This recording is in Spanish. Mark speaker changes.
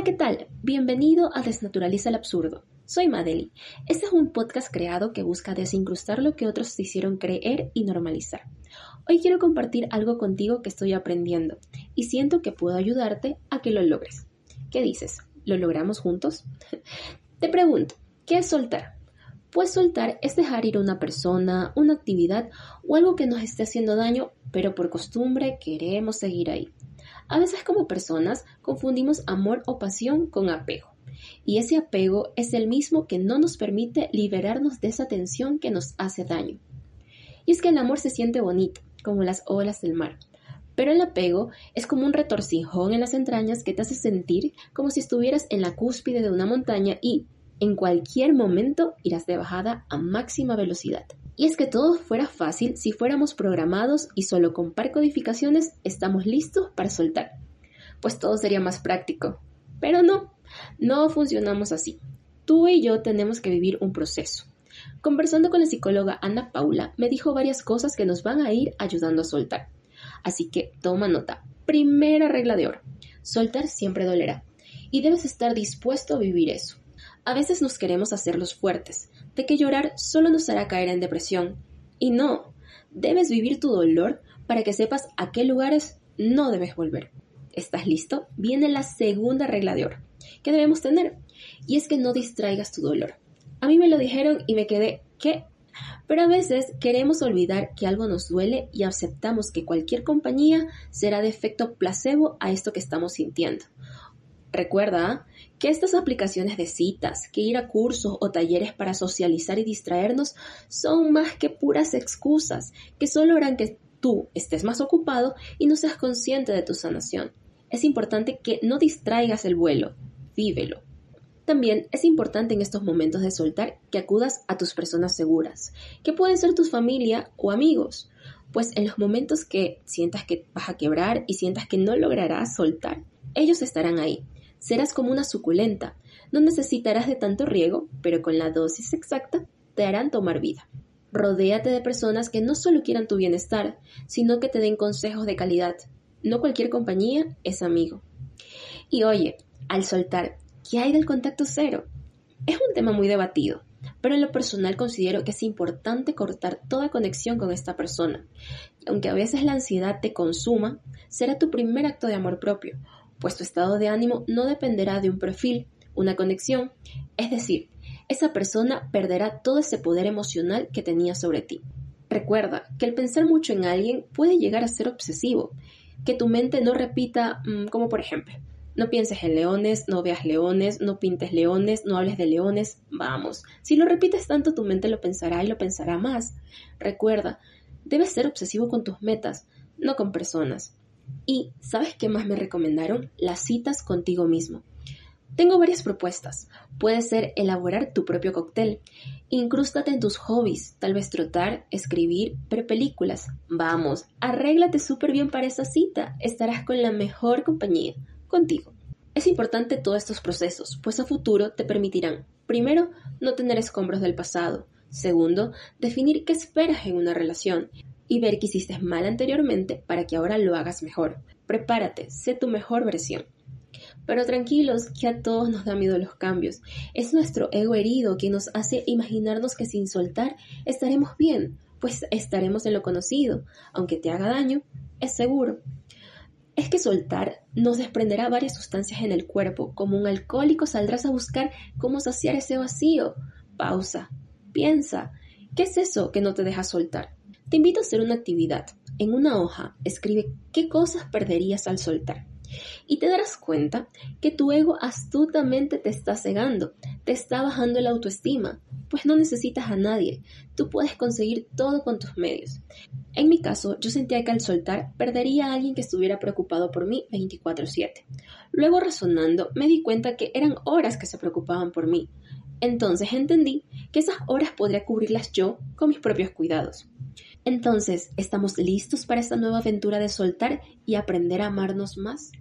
Speaker 1: Hola, ¿qué tal? Bienvenido a Desnaturaliza el Absurdo. Soy Madeli. Este es un podcast creado que busca desincrustar lo que otros te hicieron creer y normalizar. Hoy quiero compartir algo contigo que estoy aprendiendo y siento que puedo ayudarte a que lo logres. ¿Qué dices? ¿Lo logramos juntos? te pregunto, ¿qué es soltar? Pues soltar es dejar ir a una persona, una actividad o algo que nos esté haciendo daño, pero por costumbre queremos seguir ahí. A veces como personas confundimos amor o pasión con apego. Y ese apego es el mismo que no nos permite liberarnos de esa tensión que nos hace daño. Y es que el amor se siente bonito, como las olas del mar. Pero el apego es como un retorcijón en las entrañas que te hace sentir como si estuvieras en la cúspide de una montaña y, en cualquier momento, irás de bajada a máxima velocidad. Y es que todo fuera fácil si fuéramos programados y solo con par codificaciones estamos listos para soltar. Pues todo sería más práctico. Pero no, no funcionamos así. Tú y yo tenemos que vivir un proceso. Conversando con la psicóloga Ana Paula, me dijo varias cosas que nos van a ir ayudando a soltar. Así que toma nota. Primera regla de oro. Soltar siempre dolerá. Y debes estar dispuesto a vivir eso. A veces nos queremos hacer los fuertes, de que llorar solo nos hará caer en depresión. Y no, debes vivir tu dolor para que sepas a qué lugares no debes volver. ¿Estás listo? Viene la segunda regla de oro que debemos tener, y es que no distraigas tu dolor. A mí me lo dijeron y me quedé, ¿qué? Pero a veces queremos olvidar que algo nos duele y aceptamos que cualquier compañía será de efecto placebo a esto que estamos sintiendo. Recuerda que estas aplicaciones de citas, que ir a cursos o talleres para socializar y distraernos son más que puras excusas que solo harán que tú estés más ocupado y no seas consciente de tu sanación. Es importante que no distraigas el vuelo, vívelo. También es importante en estos momentos de soltar que acudas a tus personas seguras, que pueden ser tu familia o amigos, pues en los momentos que sientas que vas a quebrar y sientas que no lograrás soltar, ellos estarán ahí Serás como una suculenta. No necesitarás de tanto riego, pero con la dosis exacta te harán tomar vida. Rodéate de personas que no solo quieran tu bienestar, sino que te den consejos de calidad. No cualquier compañía es amigo. Y oye, al soltar, ¿qué hay del contacto cero? Es un tema muy debatido, pero en lo personal considero que es importante cortar toda conexión con esta persona. aunque a veces la ansiedad te consuma, será tu primer acto de amor propio, pues tu estado de ánimo no dependerá de un perfil, una conexión, es decir, esa persona perderá todo ese poder emocional que tenía sobre ti. Recuerda que el pensar mucho en alguien puede llegar a ser obsesivo, que tu mente no repita, mm, como por ejemplo, no pienses en leones, no veas leones, no pintes leones, no hables de leones, vamos, si lo repites tanto tu mente lo pensará y lo pensará más. Recuerda, debes ser obsesivo con tus metas, no con personas. Y, ¿sabes qué más me recomendaron? Las citas contigo mismo. Tengo varias propuestas. Puede ser elaborar tu propio cóctel. Incrústate en tus hobbies, tal vez trotar, escribir, ver películas. Vamos, arréglate súper bien para esa cita. Estarás con la mejor compañía, contigo. Es importante todos estos procesos, pues a futuro te permitirán, primero, no tener escombros del pasado. Segundo, definir qué esperas en una relación y ver que hiciste mal anteriormente para que ahora lo hagas mejor. Prepárate, sé tu mejor versión. Pero tranquilos, que a todos nos da miedo los cambios. Es nuestro ego herido que nos hace imaginarnos que sin soltar estaremos bien, pues estaremos en lo conocido. Aunque te haga daño, es seguro. Es que soltar nos desprenderá varias sustancias en el cuerpo. Como un alcohólico saldrás a buscar cómo saciar ese vacío. Pausa. Piensa. ¿Qué es eso que no te deja soltar? Te invito a hacer una actividad. En una hoja escribe qué cosas perderías al soltar. Y te darás cuenta que tu ego astutamente te está cegando, te está bajando la autoestima, pues no necesitas a nadie, tú puedes conseguir todo con tus medios. En mi caso, yo sentía que al soltar perdería a alguien que estuviera preocupado por mí 24/7. Luego razonando, me di cuenta que eran horas que se preocupaban por mí. Entonces entendí que esas horas podría cubrirlas yo con mis propios cuidados. Entonces, ¿estamos listos para esta nueva aventura de soltar y aprender a amarnos más?